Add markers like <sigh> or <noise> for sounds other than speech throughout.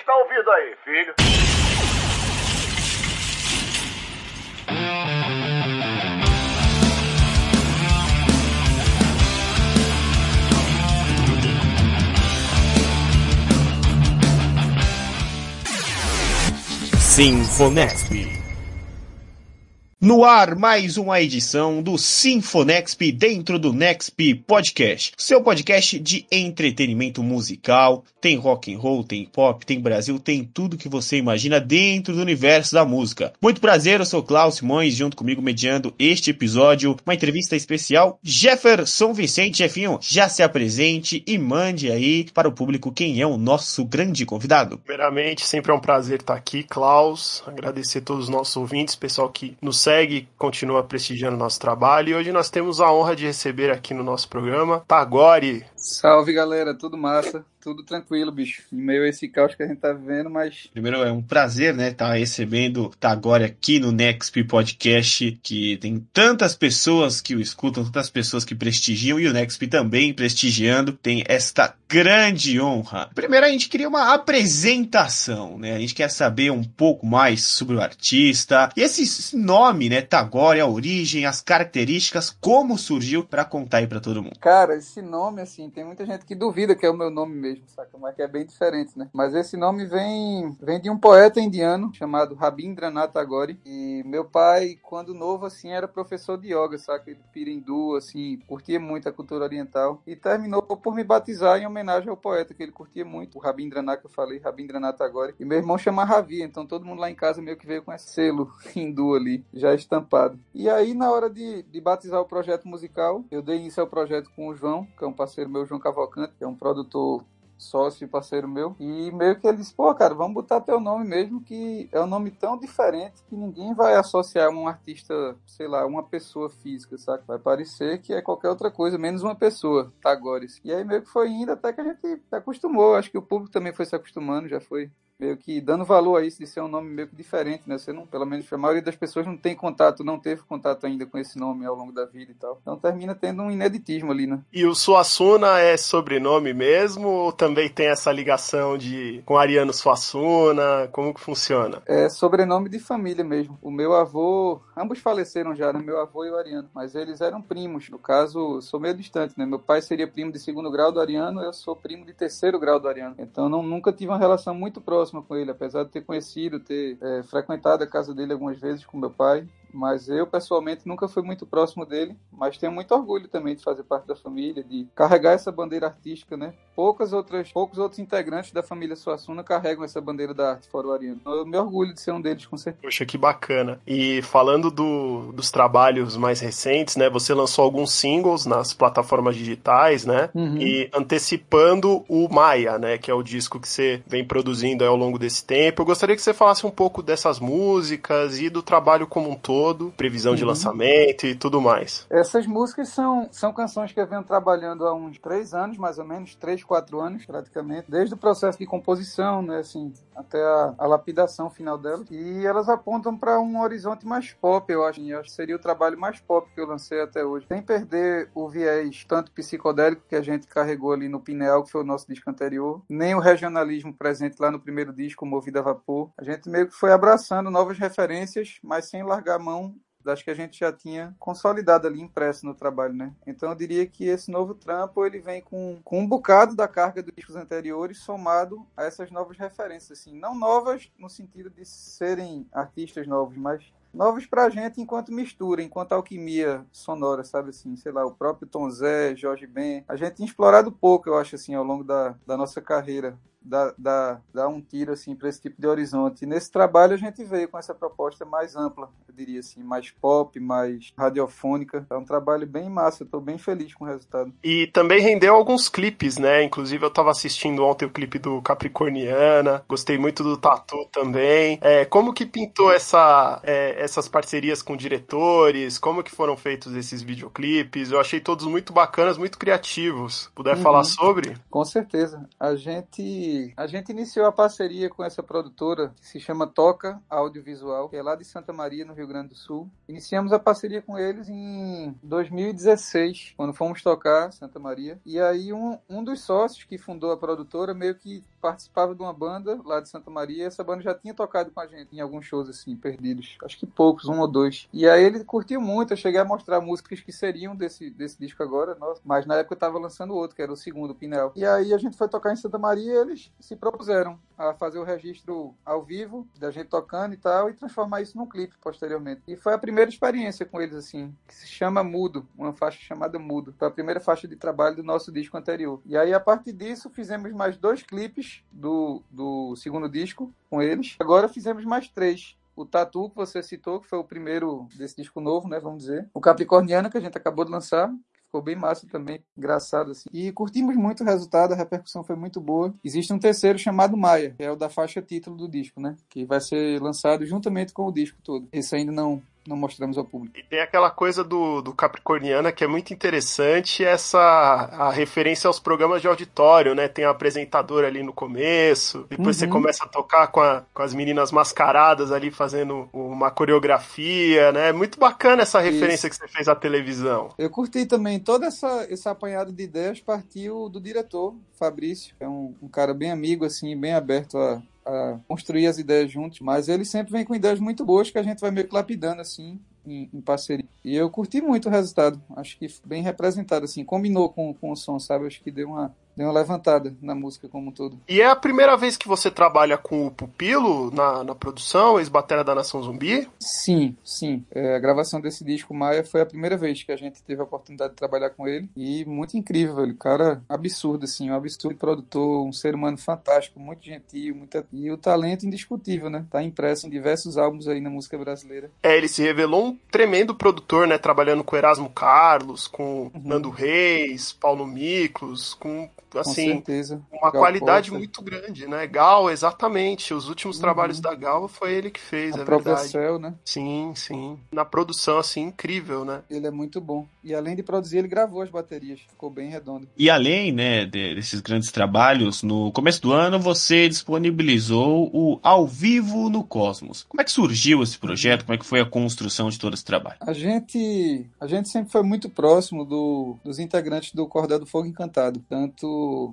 está ouvindo aí, filho? Sinfonexp. No ar, mais uma edição do Sinfonexp dentro do Nexp Podcast. Seu podcast de entretenimento musical. Tem rock and roll, tem pop, tem Brasil, tem tudo que você imagina dentro do universo da música. Muito prazer, eu sou Klaus Simões, junto comigo mediando este episódio, uma entrevista especial. Jefferson Vicente, Jefinho, já se apresente e mande aí para o público quem é o nosso grande convidado. Primeiramente, sempre é um prazer estar aqui, Klaus. Agradecer a todos os nossos ouvintes, pessoal que nos segue, continua prestigiando nosso trabalho. E hoje nós temos a honra de receber aqui no nosso programa Tagore. Salve galera, tudo massa? Tudo tranquilo, bicho. Em meio a esse caos que a gente tá vivendo, mas. Primeiro, é um prazer, né, estar tá recebendo tá agora aqui no Nexp Podcast, que tem tantas pessoas que o escutam, tantas pessoas que prestigiam, e o Nexp também prestigiando, tem esta grande honra. Primeiro, a gente queria uma apresentação, né? A gente quer saber um pouco mais sobre o artista, e esse nome, né, Tagore, a origem, as características, como surgiu, para contar aí pra todo mundo. Cara, esse nome, assim, tem muita gente que duvida que é o meu nome mesmo mesmo, saca? Mas que é bem diferente, né? Mas esse nome vem, vem de um poeta indiano chamado Rabindranath Tagore. E meu pai, quando novo, assim, era professor de yoga, saca? Ele pira hindu, assim, curtia muito a cultura oriental. E terminou por me batizar em homenagem ao poeta que ele curtia muito, o Rabindranath que eu falei, Rabindranath Tagore. E meu irmão chama Ravi, então todo mundo lá em casa meio que veio com esse selo <laughs> hindu ali, já estampado. E aí, na hora de, de batizar o projeto musical, eu dei início ao projeto com o João, que é um parceiro meu, João Cavalcante, que é um produtor sócio e parceiro meu. E meio que ele disse, pô, cara, vamos botar teu nome mesmo, que é um nome tão diferente que ninguém vai associar um artista, sei lá, uma pessoa física, sabe? Vai parecer que é qualquer outra coisa, menos uma pessoa, Tagores. E aí meio que foi indo até que a gente se acostumou. Acho que o público também foi se acostumando, já foi meio que dando valor a isso de ser um nome meio que diferente, né? Você não, pelo menos a maioria das pessoas não tem contato, não teve contato ainda com esse nome ao longo da vida e tal. Então termina tendo um ineditismo ali, né? E o Suassuna é sobrenome mesmo ou também tem essa ligação de com Ariano Suassuna? Como que funciona? É sobrenome de família mesmo. O meu avô, ambos faleceram já, né? Meu avô e o Ariano, mas eles eram primos. No caso, sou meio distante, né? Meu pai seria primo de segundo grau do Ariano, eu sou primo de terceiro grau do Ariano. Então não, nunca tive uma relação muito próxima próxima com ele, apesar de ter conhecido, ter é, frequentado a casa dele algumas vezes com meu pai mas eu pessoalmente nunca fui muito próximo dele, mas tenho muito orgulho também de fazer parte da família, de carregar essa bandeira artística, né? Poucas outras, poucos outros integrantes da família Suassuna carregam essa bandeira da arte fora o Ariano. Eu me orgulho de ser um deles, com certeza. Poxa, que bacana. E falando do, dos trabalhos mais recentes, né? Você lançou alguns singles nas plataformas digitais, né? Uhum. E antecipando o Maia, né? Que é o disco que você vem produzindo ao longo desse tempo. Eu gostaria que você falasse um pouco dessas músicas e do trabalho como um todo todo, previsão uhum. de lançamento e tudo mais. Essas músicas são, são canções que eu venho trabalhando há uns três anos, mais ou menos, três, quatro anos praticamente, desde o processo de composição, né, assim, até a, a lapidação final dela. E elas apontam para um horizonte mais pop, eu acho. Eu acho que seria o trabalho mais pop que eu lancei até hoje. Sem perder o viés tanto psicodélico que a gente carregou ali no Pineal, que foi o nosso disco anterior, nem o regionalismo presente lá no primeiro disco, Movida a Vapor. A gente meio que foi abraçando novas referências, mas sem largar a mão das que a gente já tinha consolidado ali impresso no trabalho, né? Então eu diria que esse novo trampo ele vem com, com um bocado da carga dos discos anteriores somado a essas novas referências, assim, não novas no sentido de serem artistas novos, mas novos pra gente enquanto mistura, enquanto alquimia sonora, sabe assim, sei lá, o próprio Tom Zé, Jorge Ben, a gente tem explorado pouco, eu acho assim, ao longo da, da nossa carreira dar, dar, dar um tiro assim para esse tipo de horizonte. E nesse trabalho a gente veio com essa proposta mais ampla, eu diria assim, mais pop, mais radiofônica. É um trabalho bem massa, estou bem feliz com o resultado. E também rendeu alguns clipes, né? Inclusive eu estava assistindo ontem o clipe do Capricorniana, gostei muito do Tatu também. É, como que pintou essa, é, essas parcerias com diretores? Como que foram feitos esses videoclipes? Eu achei todos muito bacanas, muito criativos. Puder uhum. falar sobre? Com certeza. A gente a gente iniciou a parceria com essa produtora que se chama Toca Audiovisual, que é lá de Santa Maria, no Rio Grande do Sul. Iniciamos a parceria com eles em 2016, quando fomos tocar Santa Maria. E aí um, um dos sócios que fundou a produtora meio que participava de uma banda lá de Santa Maria, essa banda já tinha tocado com a gente em alguns shows assim, perdidos. Acho que poucos, um ou dois. E aí ele curtiu muito, eu cheguei a mostrar músicas que seriam desse, desse disco agora, nossa, mas na época eu tava lançando outro, que era o segundo, o Pinel. E aí a gente foi tocar em Santa Maria e eles se propuseram a fazer o registro ao vivo, da gente tocando e tal, e transformar isso num clipe posteriormente. E foi a primeira experiência com eles, assim, que se chama Mudo, uma faixa chamada Mudo. Foi a primeira faixa de trabalho do nosso disco anterior. E aí, a partir disso, fizemos mais dois clipes do, do segundo disco com eles. Agora fizemos mais três o Tatu, que você citou, que foi o primeiro desse disco novo, né? Vamos dizer. O Capricorniano, que a gente acabou de lançar, ficou bem massa também, engraçado assim. E curtimos muito o resultado, a repercussão foi muito boa. Existe um terceiro chamado Maia, que é o da faixa título do disco, né? Que vai ser lançado juntamente com o disco todo. Esse ainda não não mostramos ao público. E tem aquela coisa do, do Capricorniana que é muito interessante, essa a referência aos programas de auditório, né? Tem a apresentadora ali no começo, depois uhum. você começa a tocar com, a, com as meninas mascaradas ali fazendo uma coreografia, né? Muito bacana essa referência Isso. que você fez à televisão. Eu curti também toda essa esse apanhado de ideias partiu do diretor Fabrício, é um, um cara bem amigo assim, bem aberto a, a construir as ideias juntos, mas ele sempre vem com ideias muito boas que a gente vai meio que lapidando assim em, em, parceria. E eu curti muito o resultado. Acho que bem representado, assim. Combinou com, com o som, sabe? Acho que deu uma, deu uma levantada na música como um todo. E é a primeira vez que você trabalha com o Pupilo na, na produção, ex-batera da Nação Zumbi? Sim, sim. É, a gravação desse disco, Maia, foi a primeira vez que a gente teve a oportunidade de trabalhar com ele. E muito incrível, velho. Cara, absurdo, assim. Um absurdo produtor, um ser humano fantástico, muito gentil, muita... e o talento indiscutível, né? Tá impresso em diversos álbuns aí na música brasileira. É, ele se revelou um tremendo produtor, né? Trabalhando com Erasmo Carlos, com uhum. Nando Reis, Paulo Miklos, com assim, uma Gal qualidade muito grande, né? Gal, exatamente. Os últimos uhum. trabalhos da Gal foi ele que fez, a é verdade. Cell, né? Sim, sim. Na produção, assim, incrível, né? Ele é muito bom. E além de produzir, ele gravou as baterias. Ficou bem redondo. E além, né, desses grandes trabalhos, no começo do ano você disponibilizou o Ao Vivo no Cosmos. Como é que surgiu esse projeto? Como é que foi a construção de todo esse trabalho? A gente, a gente sempre foi muito próximo do, dos integrantes do Cordel do Fogo Encantado, tanto,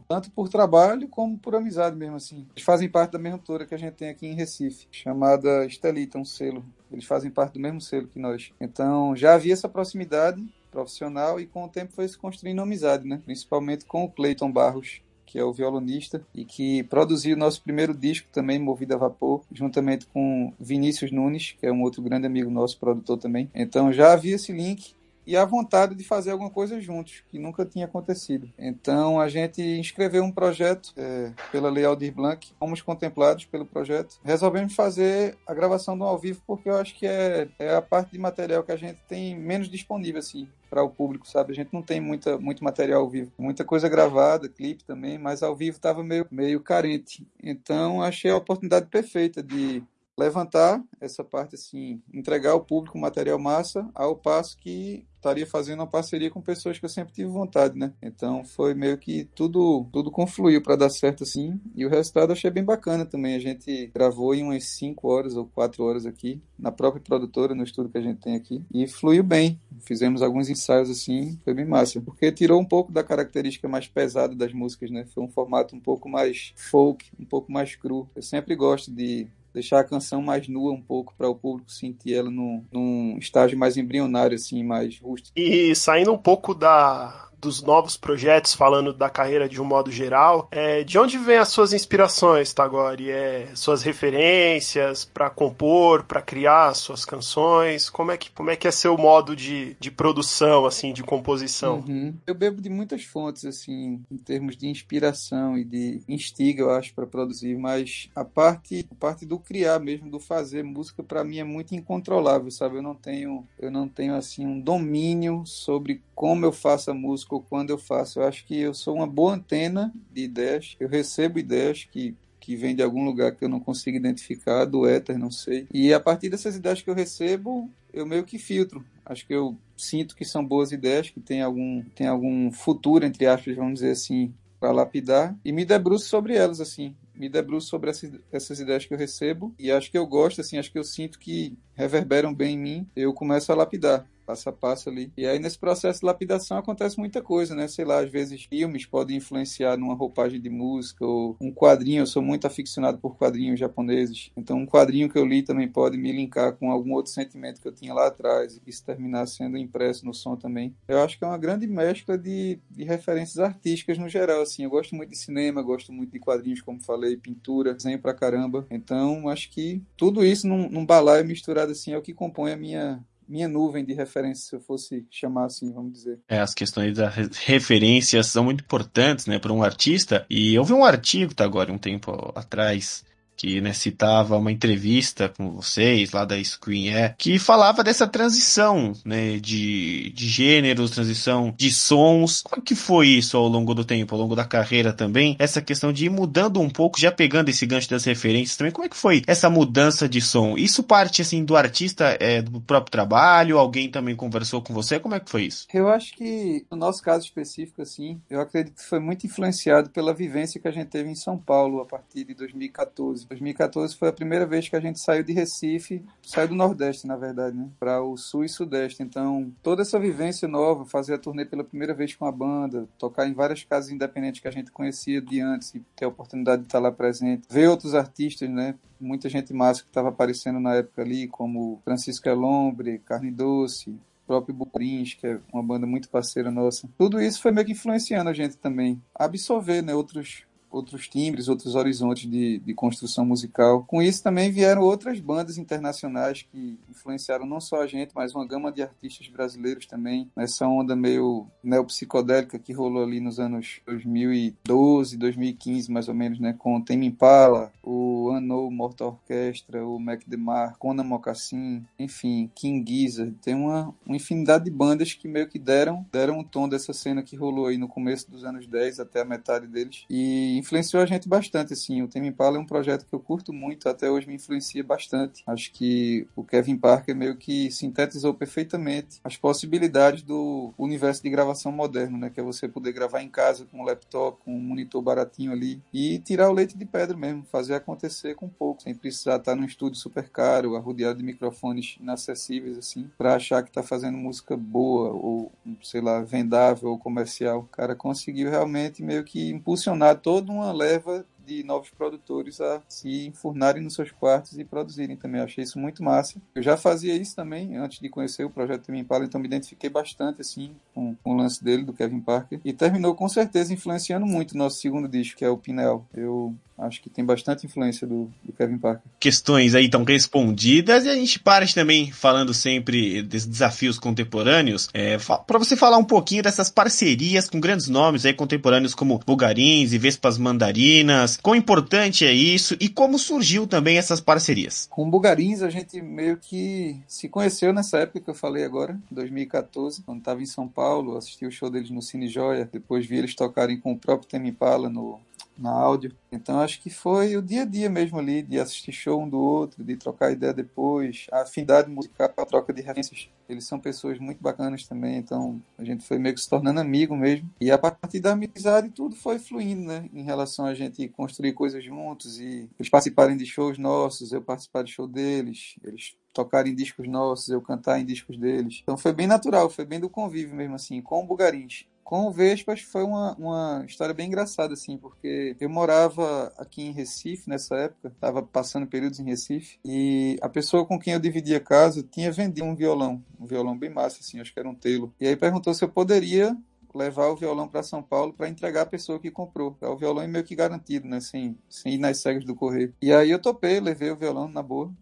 tanto por trabalho como por amizade mesmo assim. Eles fazem parte da mesma toura que a gente tem aqui em Recife, chamada Estelita, um selo. Eles fazem parte do mesmo selo que nós. Então já havia essa proximidade profissional e com o tempo foi se construindo amizade, né? Principalmente com o Cleiton Barros, que é o violonista e que produziu o nosso primeiro disco também, Movido a Vapor, juntamente com Vinícius Nunes, que é um outro grande amigo nosso, produtor também. Então já havia esse link e a vontade de fazer alguma coisa juntos, que nunca tinha acontecido. Então a gente inscreveu um projeto é, pela Lei Aldir Blanc, fomos contemplados pelo projeto. Resolvemos fazer a gravação do ao vivo porque eu acho que é, é a parte de material que a gente tem menos disponível assim para o público, sabe? A gente não tem muita, muito material ao vivo, muita coisa gravada, clipe também, mas ao vivo estava meio, meio carente. Então achei a oportunidade perfeita de levantar essa parte assim, entregar ao público material massa, ao passo que estaria fazendo uma parceria com pessoas que eu sempre tive vontade, né? Então foi meio que tudo tudo confluiu para dar certo assim, e o resultado eu achei bem bacana também. A gente gravou em umas 5 horas ou 4 horas aqui, na própria produtora, no estúdio que a gente tem aqui, e fluiu bem. Fizemos alguns ensaios assim, foi bem massa, porque tirou um pouco da característica mais pesada das músicas, né? Foi um formato um pouco mais folk, um pouco mais cru. Eu sempre gosto de deixar a canção mais nua um pouco para o público sentir ela num, num estágio mais embrionário, assim, mais rústico. E saindo um pouco da, dos novos projetos, falando da carreira de um modo geral, é, de onde vêm as suas inspirações, Tagore? É, suas referências para compor, para criar suas canções? Como é que, como é, que é seu modo de, de produção, assim, de composição? Uhum. Eu bebo de muitas fontes, assim, em termos de inspiração e de instiga, eu acho, para produzir, mas a parte, a parte do criar mesmo, do fazer música, para mim é muito incontrolável, sabe? Eu não tenho, eu não tenho, assim, um domínio sobre como eu faço a música quando eu faço. Eu acho que eu sou uma boa antena de ideias. Eu recebo ideias que que vem de algum lugar que eu não consigo identificar, do éter, não sei. E a partir dessas ideias que eu recebo, eu meio que filtro. Acho que eu sinto que são boas ideias, que tem algum, tem algum futuro, entre aspas, vamos dizer assim, para lapidar, e me debruço sobre elas, assim. Me debruço sobre essas ideias que eu recebo, e acho que eu gosto, assim, acho que eu sinto que reverberam bem em mim, eu começo a lapidar passo a passo ali. E aí nesse processo de lapidação acontece muita coisa, né? Sei lá, às vezes filmes podem influenciar numa roupagem de música ou um quadrinho. Eu sou muito aficionado por quadrinhos japoneses. Então um quadrinho que eu li também pode me linkar com algum outro sentimento que eu tinha lá atrás e isso terminar sendo impresso no som também. Eu acho que é uma grande mescla de, de referências artísticas no geral, assim. Eu gosto muito de cinema, gosto muito de quadrinhos, como falei, pintura, desenho pra caramba. Então acho que tudo isso num, num balaio misturado assim é o que compõe a minha minha nuvem de referência, se eu fosse chamar assim, vamos dizer. É, as questões das referências são muito importantes, né, para um artista. E eu vi um artigo, tá agora, um tempo atrás, que né, citava uma entrevista com vocês lá da Screen Air, que falava dessa transição né, de, de gêneros, transição de sons. Como que foi isso ao longo do tempo, ao longo da carreira também? Essa questão de ir mudando um pouco, já pegando esse gancho das referências também. Como é que foi essa mudança de som? Isso parte assim do artista, é, do próprio trabalho? Alguém também conversou com você? Como é que foi isso? Eu acho que no nosso caso específico, assim, eu acredito que foi muito influenciado pela vivência que a gente teve em São Paulo a partir de 2014. 2014 foi a primeira vez que a gente saiu de Recife, saiu do Nordeste, na verdade, né? Para o Sul e Sudeste. Então, toda essa vivência nova, fazer a turnê pela primeira vez com a banda, tocar em várias casas independentes que a gente conhecia de antes e ter a oportunidade de estar lá presente, ver outros artistas, né? Muita gente massa que estava aparecendo na época ali, como Francisco Elombre, Carne Doce, próprio Bucarins, que é uma banda muito parceira nossa. Tudo isso foi meio que influenciando a gente também. Absorver, né, outros outros timbres, outros horizontes de, de construção musical. Com isso também vieram outras bandas internacionais que influenciaram não só a gente, mas uma gama de artistas brasileiros também, nessa onda meio neopsicodélica que rolou ali nos anos 2012, 2015, mais ou menos, né, com Tame Impala, o Unknown Mortal Orchestra, o Mac DeMar, Conan Mocassin, enfim, King Gizzard. Tem uma, uma infinidade de bandas que meio que deram, deram um tom dessa cena que rolou aí no começo dos anos 10 até a metade deles. E influenciou a gente bastante, assim. O Tame Impala é um projeto que eu curto muito, até hoje me influencia bastante. Acho que o Kevin Parker meio que sintetizou perfeitamente as possibilidades do universo de gravação moderno, né? Que é você poder gravar em casa com um laptop, com um monitor baratinho ali e tirar o leite de pedra mesmo, fazer acontecer com pouco, sem precisar estar num estúdio super caro, arrodeado de microfones inacessíveis, assim, para achar que tá fazendo música boa ou, sei lá, vendável ou comercial. O cara conseguiu realmente meio que impulsionar todo uma leva de novos produtores a se enfurnarem nos seus quartos e produzirem também. Eu achei isso muito massa. Eu já fazia isso também antes de conhecer o projeto Tame Impala, então me identifiquei bastante assim com, com, o lance dele, do Kevin Parker. E terminou com certeza influenciando muito o nosso segundo disco, que é o Pinel. Eu acho que tem bastante influência do, do, Kevin Parker. Questões aí estão respondidas e a gente parte também falando sempre desses desafios contemporâneos. É, para você falar um pouquinho dessas parcerias com grandes nomes aí contemporâneos como Bugarins e Vespas Mandarinas. Quão importante é isso e como surgiu também essas parcerias? Com Bugarins a gente meio que se conheceu nessa época que eu falei agora, 2014, quando estava em São Paulo, assisti o show deles no Cine Joia, depois vi eles tocarem com o próprio Temi Pala no na áudio. Então acho que foi o dia a dia mesmo ali, de assistir show um do outro, de trocar ideia depois, a afinidade musical, a troca de referências. Eles são pessoas muito bacanas também, então a gente foi meio que se tornando amigo mesmo. E a partir da amizade tudo foi fluindo, né? Em relação a gente construir coisas juntos e eles participarem de shows nossos, eu participar de show deles, eles tocarem discos nossos, eu cantar em discos deles. Então foi bem natural, foi bem do convívio mesmo assim, com o Bugarins. Com o Vespas foi uma, uma história bem engraçada, assim, porque eu morava aqui em Recife nessa época, estava passando períodos em Recife, e a pessoa com quem eu dividia casa tinha vendido um violão, um violão bem massa, assim, acho que era um telo. E aí perguntou se eu poderia levar o violão para São Paulo para entregar a pessoa que comprou. É o violão é meio que garantido, né? Sem, sem ir nas cegas do correio. E aí eu topei, levei o violão na boa.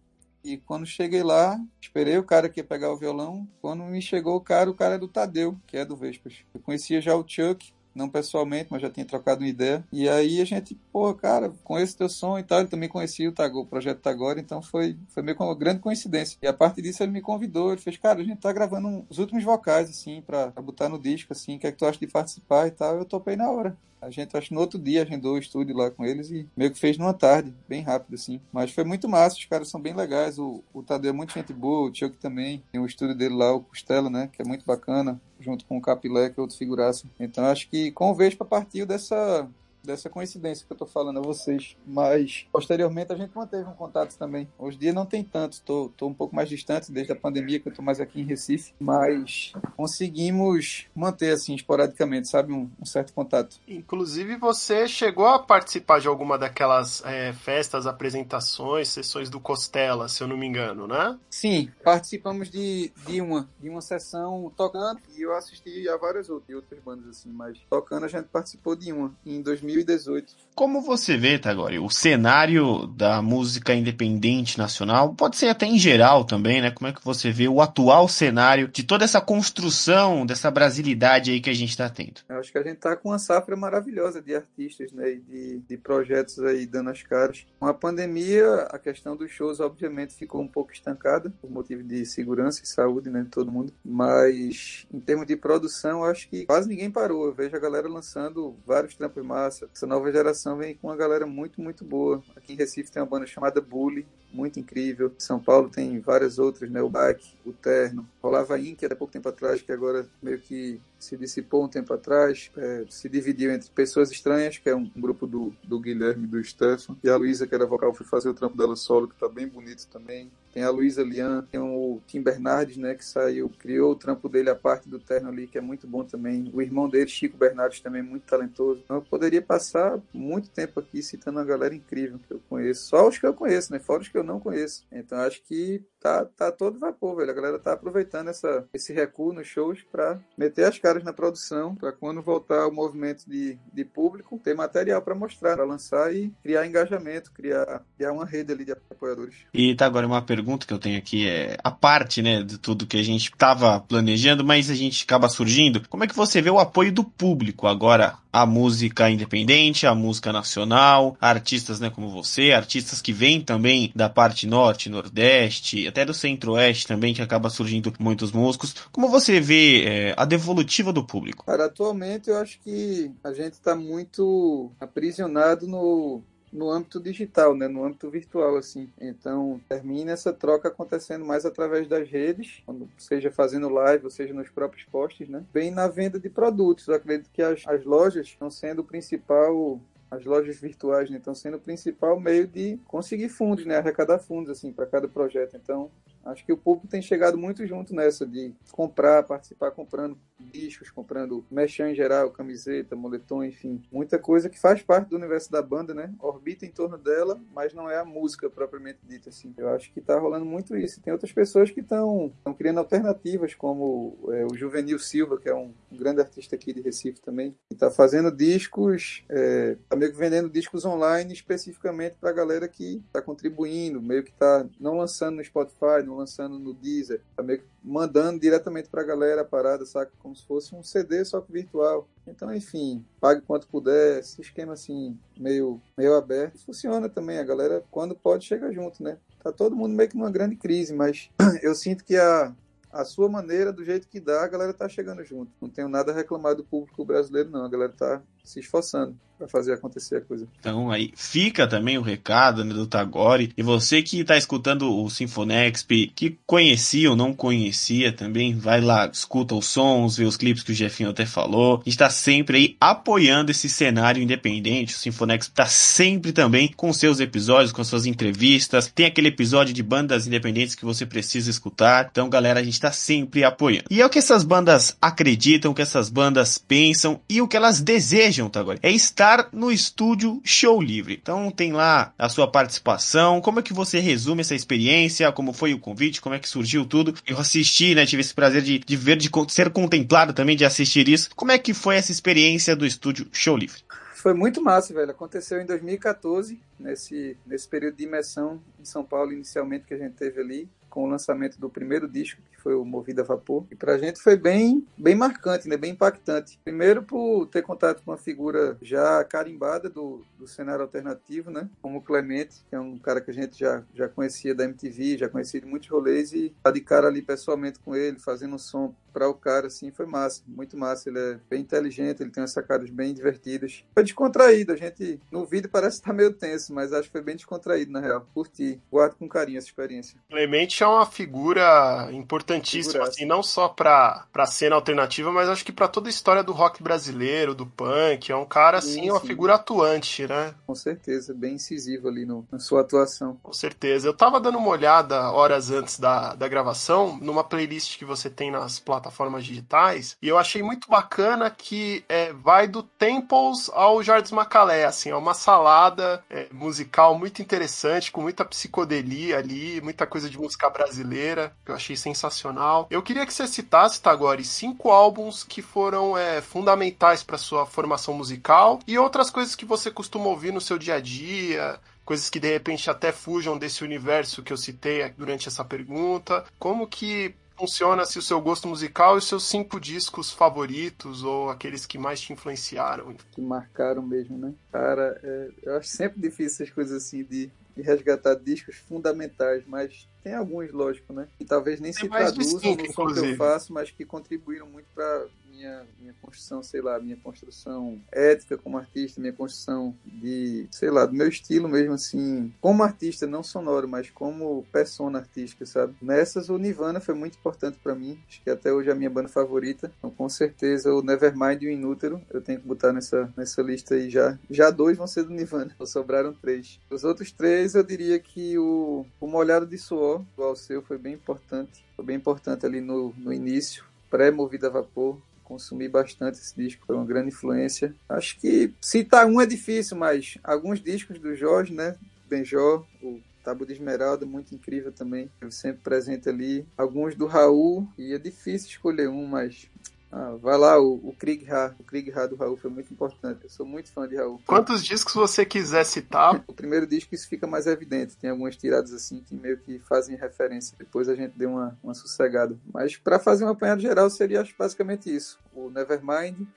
E quando cheguei lá, esperei o cara que ia pegar o violão. Quando me chegou o cara, o cara é do Tadeu, que é do Vespas. Eu conhecia já o Chuck, não pessoalmente, mas já tinha trocado uma ideia. E aí a gente, pô, cara, conheço teu som e tal. Ele também conhecia o, o projeto Tagore, então foi, foi meio que uma grande coincidência. E a partir disso ele me convidou, ele fez, cara, a gente tá gravando os últimos vocais, assim, pra, pra botar no disco, assim, o que é que tu acha de participar e tal. Eu topei na hora. A gente, acho que no outro dia, agendou o estúdio lá com eles e meio que fez numa tarde, bem rápido, assim. Mas foi muito massa, os caras são bem legais. O, o Tadeu é muito gente boa, o Chuck também. Tem o estúdio dele lá, o Costela, né? Que é muito bacana, junto com o Capilé, que outro figuraça. Então acho que com o Vespa partiu dessa dessa coincidência que eu tô falando a vocês. Mas, posteriormente, a gente manteve um contato também. Hoje em dia não tem tanto, tô, tô um pouco mais distante desde a pandemia, que eu tô mais aqui em Recife, mas conseguimos manter, assim, esporadicamente, sabe, um, um certo contato. Inclusive, você chegou a participar de alguma daquelas é, festas, apresentações, sessões do Costela, se eu não me engano, né? Sim, participamos de, de uma, de uma sessão tocando e eu assisti a várias outras, outras bandas, assim, mas tocando a gente participou de uma, em 2018. Como você vê, Tagore, o cenário da música independente nacional, pode ser até em geral também, né? Como é que você vê o atual cenário de toda essa construção, dessa brasilidade aí que a gente está tendo? Eu acho que a gente está com uma safra maravilhosa de artistas, né? E de, de projetos aí dando as caras. Com a pandemia, a questão dos shows, obviamente, ficou um pouco estancada, por motivo de segurança e saúde, né? De todo mundo. Mas, em termos de produção, acho que quase ninguém parou. Eu vejo a galera lançando vários trampos massa. Essa nova geração vem com uma galera muito, muito boa. Aqui em Recife tem uma banda chamada Bully, muito incrível. São Paulo tem várias outras, né? O Bike, o Terno. Rolava Inc. até pouco tempo atrás, que agora meio que se dissipou um tempo atrás, é, se dividiu entre Pessoas Estranhas, que é um grupo do, do Guilherme do Stefan, e a Luísa, que era vocal, foi fazer o trampo dela solo, que tá bem bonito também. Tem a Luísa Lian, tem o Tim Bernardes, né, que saiu, criou o trampo dele, a parte do terno ali, que é muito bom também. O irmão dele, Chico Bernardes, também muito talentoso. Então, eu poderia passar muito tempo aqui citando uma galera incrível que eu conheço. Só os que eu conheço, né, fora os que eu não conheço. Então, acho que tá, tá todo vapor, velho. A galera tá aproveitando essa, esse recuo nos shows para meter as caras na produção, para quando voltar o movimento de, de público, ter material para mostrar, para lançar e criar engajamento, criar, criar uma rede ali de apoiadores. E tá agora uma pergunta que eu tenho aqui é a parte, né, de tudo que a gente estava planejando, mas a gente acaba surgindo. Como é que você vê o apoio do público agora à música independente, à música nacional, artistas, né, como você, artistas que vêm também da parte norte, nordeste, até do centro-oeste também, que acaba surgindo muitos músicos. Como você vê é, a devolutiva do público? Cara, atualmente eu acho que a gente está muito aprisionado no no âmbito digital, né, no âmbito virtual, assim. Então, termina essa troca acontecendo mais através das redes, seja fazendo live, ou seja nos próprios posts, né? Bem na venda de produtos. Eu acredito que as, as lojas estão sendo o principal as lojas virtuais né, estão sendo o principal meio de conseguir fundos, né, arrecadar fundos assim para cada projeto. Então, Acho que o público tem chegado muito junto nessa de comprar, participar comprando discos, comprando mexão em geral, camiseta, moletom, enfim. Muita coisa que faz parte do universo da banda, né? Orbita em torno dela, mas não é a música propriamente dita, assim. Eu acho que tá rolando muito isso. Tem outras pessoas que estão criando alternativas, como é, o Juvenil Silva, que é um, um, grande artista aqui de Recife também, que tá fazendo discos, é, tá meio que vendendo discos online especificamente pra galera que tá contribuindo, meio que tá não lançando no Spotify, não lançando no Deezer, tá meio que mandando diretamente pra galera a parada, saca? Como se fosse um CD só que virtual. Então, enfim, pague quanto puder, esse esquema assim, meio, meio aberto. Funciona também, a galera, quando pode, chega junto, né? Tá todo mundo meio que numa grande crise, mas <clears throat> eu sinto que a, a sua maneira, do jeito que dá, a galera tá chegando junto. Não tenho nada a reclamar do público brasileiro, não. A galera tá se esforçando para fazer acontecer a coisa. Então aí fica também o recado né, do Tagore. E você que está escutando o Sinfonexp, que conhecia ou não conhecia também, vai lá, escuta os sons, vê os clipes que o Jefinho até falou. Está sempre aí apoiando esse cenário independente. O Sinfonexp está sempre também com seus episódios, com suas entrevistas. Tem aquele episódio de bandas independentes que você precisa escutar. Então, galera, a gente está sempre apoiando. E é o que essas bandas acreditam, o que essas bandas pensam e o que elas desejam, Tagore. É estar estar no estúdio Show Livre. Então tem lá a sua participação, como é que você resume essa experiência, como foi o convite, como é que surgiu tudo. Eu assisti, né, tive esse prazer de, de ver, de ser contemplado também, de assistir isso. Como é que foi essa experiência do estúdio Show Livre? Foi muito massa, velho. Aconteceu em 2014, nesse, nesse período de imersão em São Paulo, inicialmente, que a gente teve ali com o lançamento do primeiro disco, que foi o Movida a Vapor. E pra gente foi bem, bem marcante, né? bem impactante. Primeiro por ter contato com uma figura já carimbada do, do cenário alternativo, né? Como o Clemente, que é um cara que a gente já, já conhecia da MTV, já conhecia de muitos rolês e tá de cara ali pessoalmente com ele, fazendo um som para o cara, assim, foi massa, muito massa. Ele é bem inteligente, ele tem umas sacadas bem divertidas. Foi descontraído, a gente, no vídeo parece estar tá meio tenso, mas acho que foi bem descontraído, na real. Curti, guardo com carinho essa experiência. Clemente é uma figura importante importantíssimo, Figuraça. assim, não só pra, pra cena alternativa, mas acho que para toda a história do rock brasileiro, do punk. É um cara, assim, sim, uma figura atuante, né? Com certeza, bem incisivo ali no, na sua atuação. Com certeza. Eu tava dando uma olhada horas antes da, da gravação, numa playlist que você tem nas plataformas digitais, e eu achei muito bacana que é, vai do Temples ao Jardim Macalé, assim, é uma salada é, musical muito interessante, com muita psicodelia ali, muita coisa de música brasileira, que eu achei sensacional. Eu queria que você citasse, Tagore, cinco álbuns que foram é, fundamentais para sua formação musical e outras coisas que você costuma ouvir no seu dia a dia, coisas que de repente até fujam desse universo que eu citei durante essa pergunta. Como que funciona se o seu gosto musical e os seus cinco discos favoritos ou aqueles que mais te influenciaram? Que marcaram mesmo, né? Cara, é, eu acho sempre difícil essas coisas assim de, de resgatar discos fundamentais, mas tem alguns, lógico, né? Que talvez nem tem se traduzam cinco, no som que eu faço, mas que contribuíram muito para minha, minha construção, sei lá, minha construção ética como artista, minha construção de, sei lá, do meu estilo mesmo, assim, como artista, não sonoro, mas como persona artística, sabe? Nessas, o Nirvana foi muito importante para mim, acho que até hoje é a minha banda favorita, então com certeza o Nevermind e o Inútero eu tenho que botar nessa, nessa lista aí já. Já dois vão ser do Nirvana, sobraram três. Os outros três, eu diria que o, o Molhado de Suor, do Alceu, foi bem importante, foi bem importante ali no, no início, pré-movida a vapor, consumi bastante esse disco, foi uma grande influência. Acho que citar um é difícil, mas alguns discos do Jorge, né? Benjó, o Tabu de Esmeralda, muito incrível também. Eu sempre presente ali. Alguns do Raul, e é difícil escolher um, mas ah, vai lá, o, o Krieg Ha. O Krieg Ha do Raul foi muito importante. Eu sou muito fã de Raul. Quantos discos você quiser citar? <laughs> O primeiro disco isso fica mais evidente. Tem algumas tiradas assim que meio que fazem referência. Depois a gente deu uma, uma sossegada. Mas para fazer um apanhado geral seria basicamente isso. O Nevermind,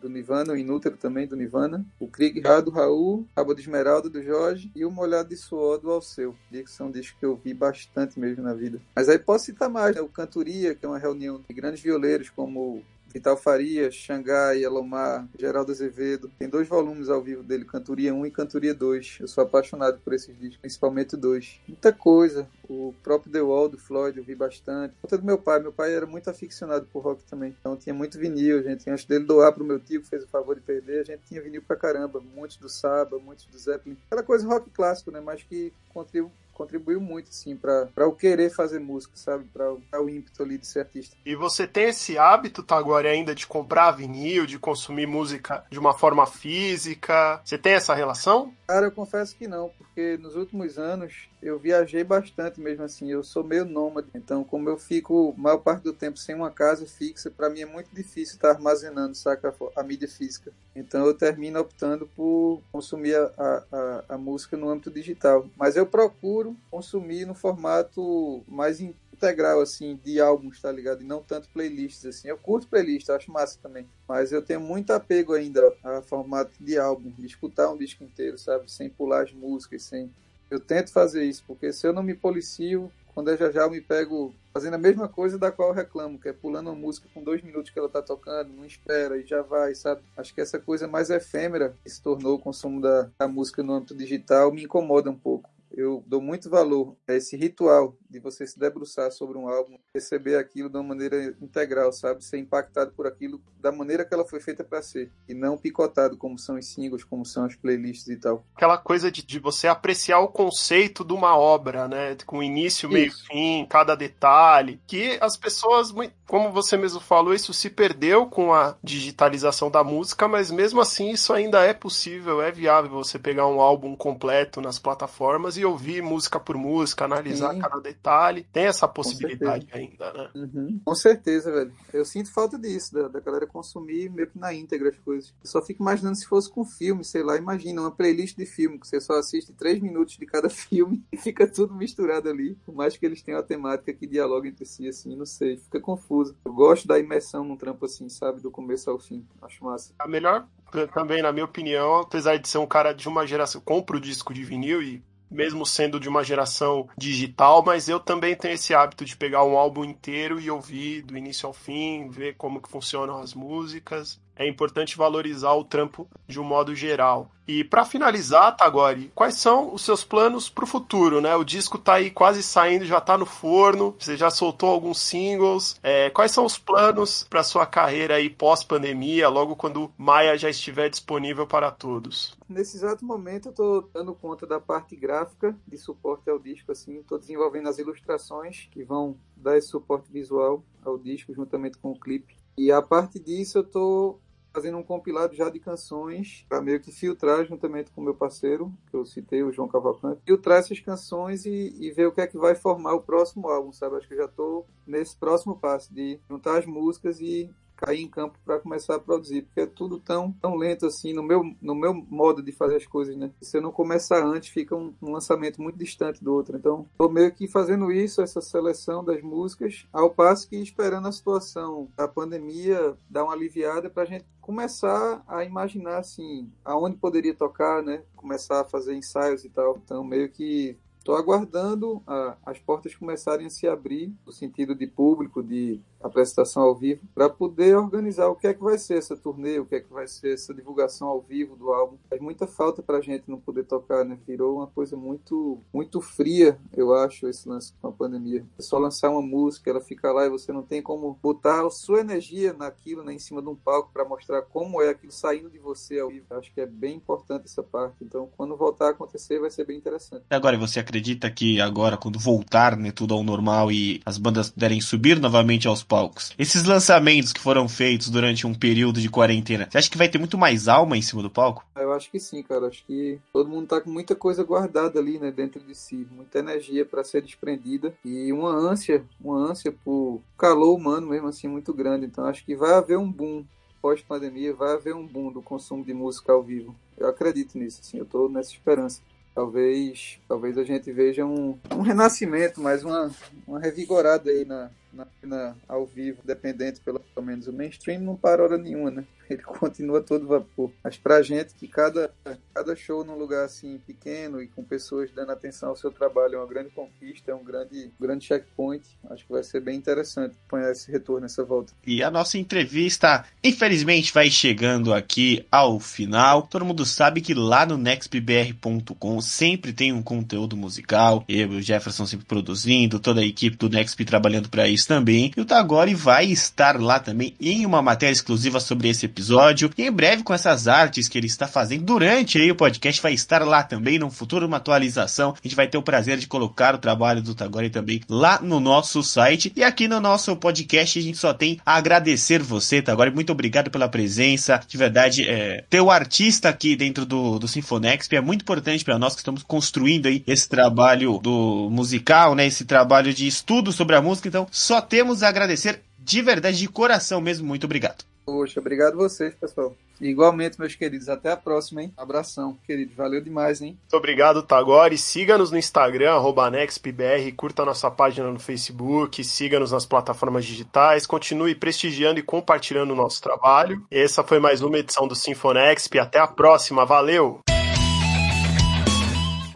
do, Nirvana, o Inútero também do Nirvana, o Krieg Ra do Raul, Rabo de Esmeralda do Jorge e o Molhado de Suor do Alceu. Que são discos que eu vi bastante mesmo na vida. Mas aí posso citar mais, né? O Cantoria, que é uma reunião de grandes violeiros como Vital Faria, Xangai, Elomar, Geraldo Azevedo. Tem dois volumes ao vivo dele, Cantoria 1 e Cantoria 2. Eu sou apaixonado por esses discos, principalmente o 2. Muita coisa. O próprio The Wall do Floyd eu vi bastante. Conta do meu pai. Meu pai era muito aficionado por rock também. Então tinha muito vinil, gente. Antes dele doar pro meu tio, que fez o favor de perder, a gente tinha vinil pra caramba. Muitos do Saba, muitos do Zeppelin. Aquela coisa rock clássico, né? Mas que contribuiu contribuiu muito, assim, para o querer fazer música, sabe? Para o ímpeto ali de ser artista. E você tem esse hábito, tá, agora ainda de comprar vinil, de consumir música de uma forma física? Você tem essa relação? Cara, eu confesso que não, porque nos últimos anos eu viajei bastante mesmo assim. Eu sou meio nômade, então como eu fico maior parte do tempo sem uma casa fixa, para mim é muito difícil estar armazenando, saca, a, a, mídia física. Então eu termino optando por consumir a, a, a música no âmbito digital. Mas eu procuro consumir no formato mais integral, assim, de álbuns, tá ligado? E não tanto playlists, assim. Eu curto playlist, acho massa também. Mas eu tenho muito apego ainda a formato de álbum, de escutar um disco inteiro, sabe? Sem pular as músicas, sem... Eu tento fazer isso, porque se eu não me policio, quando é já já eu me pego fazendo a mesma coisa da qual eu reclamo, que é pulando uma música com dois minutos que ela tá tocando, não espera e já vai, sabe? Acho que essa coisa mais efêmera que se tornou o consumo da, da música no âmbito digital me incomoda um pouco eu dou muito valor a esse ritual de você se debruçar sobre um álbum, receber aquilo de uma maneira integral, sabe? Ser impactado por aquilo da maneira que ela foi feita para ser. E não picotado como são os singles, como são as playlists e tal. Aquela coisa de, de você apreciar o conceito de uma obra, né? Com início, meio e fim, cada detalhe. Que as pessoas, como você mesmo falou, isso se perdeu com a digitalização da música, mas mesmo assim isso ainda é possível, é viável você pegar um álbum completo nas plataformas e ouvir música por música, analisar Sim. cada detalhe. Tem essa possibilidade ainda, né? Uhum. Com certeza, velho. Eu sinto falta disso, da, da galera consumir meio que na íntegra as coisas. Eu só fico imaginando se fosse com filme, sei lá, imagina uma playlist de filme, que você só assiste três minutos de cada <laughs> filme e fica tudo misturado ali. Por mais que eles tenham a temática que dialoga entre si, assim, não sei, fica confuso. Eu gosto da imersão num trampo assim, sabe? Do começo ao fim. Acho massa. A melhor também, na minha opinião, apesar de ser um cara de uma geração, compro o disco de vinil e mesmo sendo de uma geração digital, mas eu também tenho esse hábito de pegar um álbum inteiro e ouvir do início ao fim, ver como que funcionam as músicas. É importante valorizar o trampo de um modo geral. E para finalizar, Tagore, quais são os seus planos para o futuro, né? O disco tá aí quase saindo, já tá no forno, você já soltou alguns singles. É, quais são os planos para sua carreira aí pós-pandemia, logo quando Maia já estiver disponível para todos? Nesse exato momento eu tô dando conta da parte gráfica de suporte ao disco, assim, tô desenvolvendo as ilustrações que vão dar esse suporte visual ao disco juntamente com o clipe. E a parte disso eu tô fazendo um compilado já de canções para meio que filtrar juntamente com meu parceiro, que eu citei, o João Cavalcante, filtrar essas canções e, e, ver o que é que vai formar o próximo álbum, sabe? Acho que eu já estou nesse próximo passo de juntar as músicas e cair em campo para começar a produzir, porque é tudo tão, tão lento assim no meu, no meu modo de fazer as coisas, né? Se eu não começar antes, fica um, um lançamento muito distante do outro. Então, tô meio que fazendo isso, essa seleção das músicas, ao passo que esperando a situação da pandemia dar uma aliviada para gente começar a imaginar assim aonde poderia tocar, né? Começar a fazer ensaios e tal. Então, meio que Estou aguardando a, as portas começarem a se abrir, no sentido de público, de apresentação ao vivo, para poder organizar o que é que vai ser essa turnê, o que é que vai ser essa divulgação ao vivo do álbum. Faz muita falta para a gente não poder tocar, né? Virou uma coisa muito, muito fria, eu acho, esse lance com a pandemia. É só lançar uma música, ela fica lá e você não tem como botar a sua energia naquilo, né, em cima de um palco para mostrar como é aquilo saindo de você ao vivo. Eu acho que é bem importante essa parte. Então, quando voltar a acontecer, vai ser bem interessante. Agora, você acredita que agora, quando voltar, né, tudo ao normal e as bandas puderem subir novamente aos palcos. Esses lançamentos que foram feitos durante um período de quarentena, você acha que vai ter muito mais alma em cima do palco? Eu acho que sim, cara. Acho que todo mundo tá com muita coisa guardada ali, né, dentro de si, muita energia para ser desprendida e uma ânsia, uma ânsia por calor humano mesmo assim muito grande. Então acho que vai haver um boom pós-pandemia, vai haver um boom do consumo de música ao vivo. Eu acredito nisso, assim, eu tô nessa esperança talvez talvez a gente veja um, um renascimento, mais uma, uma revigorada aí na, na, na, ao vivo, dependente pelo menos o mainstream não para hora nenhuma, né? <laughs> Ele continua todo vapor. Mas pra gente que cada, cada show num lugar assim pequeno e com pessoas dando atenção ao seu trabalho é uma grande conquista, é um grande, grande checkpoint. Acho que vai ser bem interessante acompanhar esse retorno, essa volta. E a nossa entrevista, infelizmente, vai chegando aqui ao final. Todo mundo sabe que lá no nextbr.com sempre tem um conteúdo musical. Eu e o Jefferson sempre produzindo, toda a equipe do Nextp trabalhando para isso também. E o Tagore vai estar lá também em uma matéria exclusiva sobre esse episódio. E em breve, com essas artes que ele está fazendo durante aí o podcast, vai estar lá também. No futuro, uma atualização. A gente vai ter o prazer de colocar o trabalho do Tagore também lá no nosso site. E aqui no nosso podcast, a gente só tem a agradecer você, Tagore. Muito obrigado pela presença. De verdade, é, ter o artista aqui dentro do, do Sinfonexp é muito importante para nós que estamos construindo aí esse trabalho do musical, né? Esse trabalho de estudo sobre a música. Então, só temos a agradecer de verdade, de coração mesmo. Muito obrigado. Poxa, obrigado vocês, pessoal. Igualmente, meus queridos. Até a próxima, hein? Abração, querido. Valeu demais, hein? Muito obrigado, Tagore. Siga-nos no Instagram, NextPBR. Curta nossa página no Facebook. Siga-nos nas plataformas digitais. Continue prestigiando e compartilhando o nosso trabalho. Essa foi mais uma edição do Sinfonexp. Até a próxima. Valeu!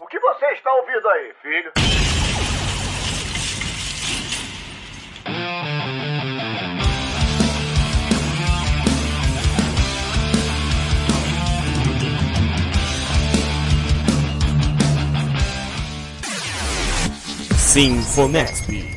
O que você está ouvindo aí, filho? Sinfonexp.